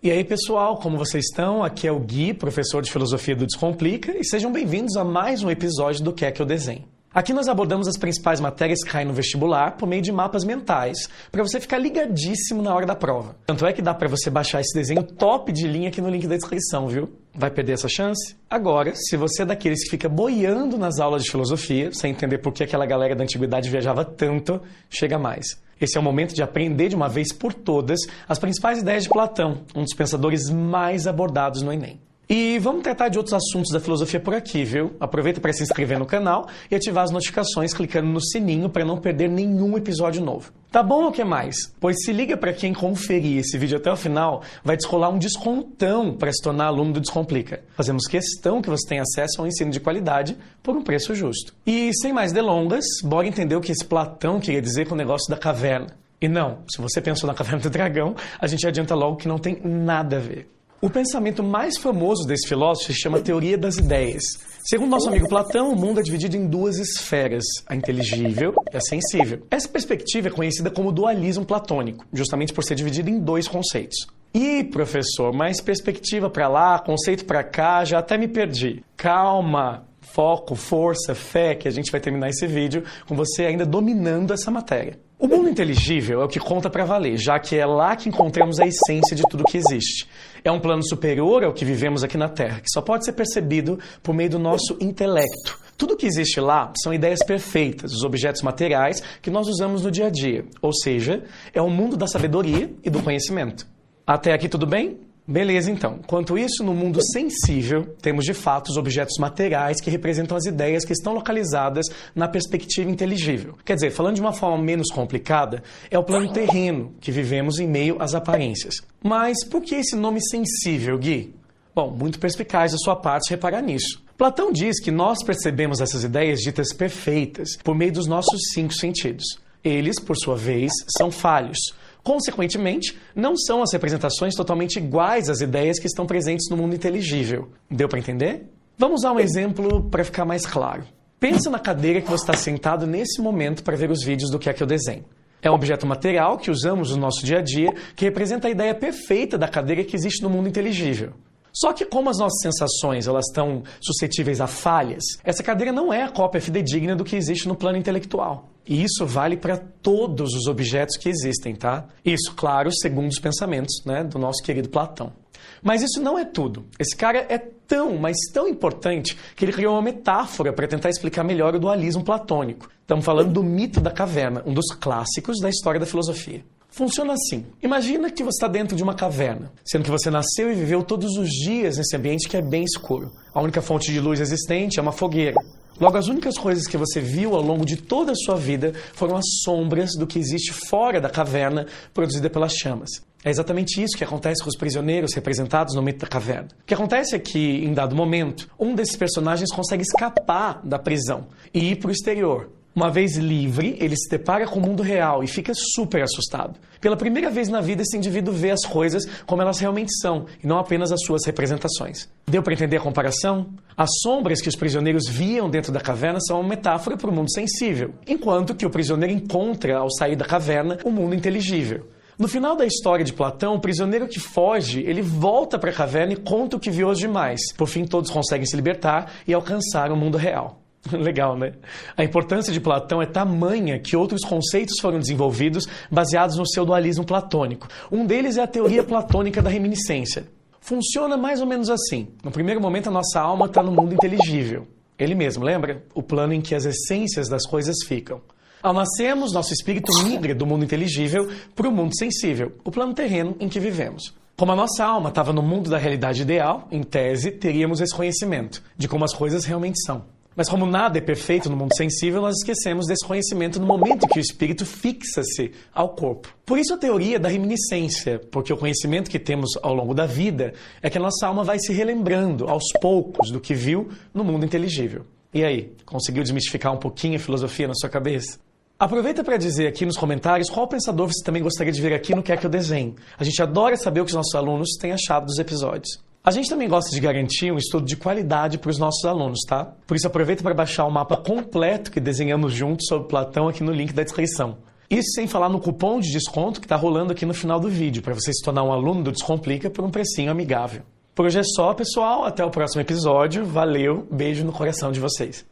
E aí, pessoal, como vocês estão? Aqui é o Gui, professor de filosofia do Descomplica, e sejam bem-vindos a mais um episódio do Que é que eu desenho. Aqui nós abordamos as principais matérias que caem no vestibular por meio de mapas mentais, para você ficar ligadíssimo na hora da prova. Tanto é que dá para você baixar esse desenho top de linha aqui no link da descrição, viu? Vai perder essa chance? Agora, se você é daqueles que fica boiando nas aulas de filosofia, sem entender por que aquela galera da antiguidade viajava tanto, chega mais. Esse é o momento de aprender de uma vez por todas as principais ideias de Platão, um dos pensadores mais abordados no Enem. E vamos tratar de outros assuntos da filosofia por aqui, viu? Aproveita para se inscrever no canal e ativar as notificações clicando no sininho para não perder nenhum episódio novo. Tá bom ou que mais? Pois se liga para quem conferir esse vídeo até o final, vai descolar um descontão para se tornar aluno do Descomplica. Fazemos questão que você tenha acesso a um ensino de qualidade por um preço justo. E sem mais delongas, bora entender o que esse Platão queria dizer com o negócio da caverna. E não, se você pensou na caverna do dragão, a gente adianta logo que não tem nada a ver. O pensamento mais famoso desse filósofo se chama teoria das ideias. Segundo nosso amigo Platão, o mundo é dividido em duas esferas, a inteligível e a sensível. Essa perspectiva é conhecida como dualismo platônico, justamente por ser dividido em dois conceitos. E, professor, mais perspectiva para lá, conceito para cá, já até me perdi. Calma, foco, força, fé, que a gente vai terminar esse vídeo com você ainda dominando essa matéria. O mundo inteligível é o que conta para valer, já que é lá que encontramos a essência de tudo que existe. É um plano superior ao que vivemos aqui na Terra, que só pode ser percebido por meio do nosso intelecto. Tudo que existe lá são ideias perfeitas, os objetos materiais que nós usamos no dia a dia. Ou seja, é o mundo da sabedoria e do conhecimento. Até aqui tudo bem? Beleza, então. Quanto isso, no mundo sensível, temos de fato os objetos materiais que representam as ideias que estão localizadas na perspectiva inteligível. Quer dizer, falando de uma forma menos complicada, é o plano terreno que vivemos em meio às aparências. Mas por que esse nome sensível, Gui? Bom, muito perspicaz da sua parte reparar nisso. Platão diz que nós percebemos essas ideias ditas perfeitas por meio dos nossos cinco sentidos. Eles, por sua vez, são falhos. Consequentemente, não são as representações totalmente iguais às ideias que estão presentes no mundo inteligível. Deu para entender? Vamos usar um exemplo para ficar mais claro. Pensa na cadeira que você está sentado nesse momento para ver os vídeos do que é que eu desenho. É um objeto material que usamos no nosso dia a dia que representa a ideia perfeita da cadeira que existe no mundo inteligível. Só que como as nossas sensações elas estão suscetíveis a falhas, essa cadeira não é a cópia fidedigna do que existe no plano intelectual. E isso vale para todos os objetos que existem, tá? Isso, claro, segundo os pensamentos né, do nosso querido Platão. Mas isso não é tudo. Esse cara é tão, mas tão importante que ele criou uma metáfora para tentar explicar melhor o dualismo platônico. Estamos falando do mito da caverna, um dos clássicos da história da filosofia. Funciona assim. Imagina que você está dentro de uma caverna, sendo que você nasceu e viveu todos os dias nesse ambiente que é bem escuro. A única fonte de luz existente é uma fogueira. Logo, as únicas coisas que você viu ao longo de toda a sua vida foram as sombras do que existe fora da caverna produzida pelas chamas. É exatamente isso que acontece com os prisioneiros representados no mito da caverna. O que acontece é que, em dado momento, um desses personagens consegue escapar da prisão e ir para o exterior, uma vez livre, ele se depara com o mundo real e fica super assustado. Pela primeira vez na vida, esse indivíduo vê as coisas como elas realmente são e não apenas as suas representações. Deu para entender a comparação? As sombras que os prisioneiros viam dentro da caverna são uma metáfora para o mundo sensível, enquanto que o prisioneiro encontra, ao sair da caverna, o mundo inteligível. No final da história de Platão, o prisioneiro que foge, ele volta para a caverna e conta o que viu aos demais. Por fim, todos conseguem se libertar e alcançar o mundo real. Legal, né? A importância de Platão é tamanha que outros conceitos foram desenvolvidos baseados no seu dualismo platônico. Um deles é a teoria platônica da reminiscência. Funciona mais ou menos assim. No primeiro momento, a nossa alma está no mundo inteligível. Ele mesmo, lembra? O plano em que as essências das coisas ficam. Ao nascermos, nosso espírito migra do mundo inteligível para o mundo sensível, o plano terreno em que vivemos. Como a nossa alma estava no mundo da realidade ideal, em tese, teríamos esse conhecimento de como as coisas realmente são. Mas como nada é perfeito no mundo sensível, nós esquecemos desse conhecimento no momento que o espírito fixa-se ao corpo. Por isso a teoria da reminiscência, porque o conhecimento que temos ao longo da vida é que a nossa alma vai se relembrando aos poucos do que viu no mundo inteligível. E aí, conseguiu desmistificar um pouquinho a filosofia na sua cabeça? Aproveita para dizer aqui nos comentários qual pensador você também gostaria de ver aqui no Quer Que Eu Desenhe. A gente adora saber o que os nossos alunos têm achado dos episódios. A gente também gosta de garantir um estudo de qualidade para os nossos alunos, tá? Por isso aproveita para baixar o mapa completo que desenhamos juntos sobre Platão aqui no link da descrição. Isso sem falar no cupom de desconto que está rolando aqui no final do vídeo, para você se tornar um aluno do Descomplica por um precinho amigável. Por hoje é só, pessoal. Até o próximo episódio. Valeu, beijo no coração de vocês.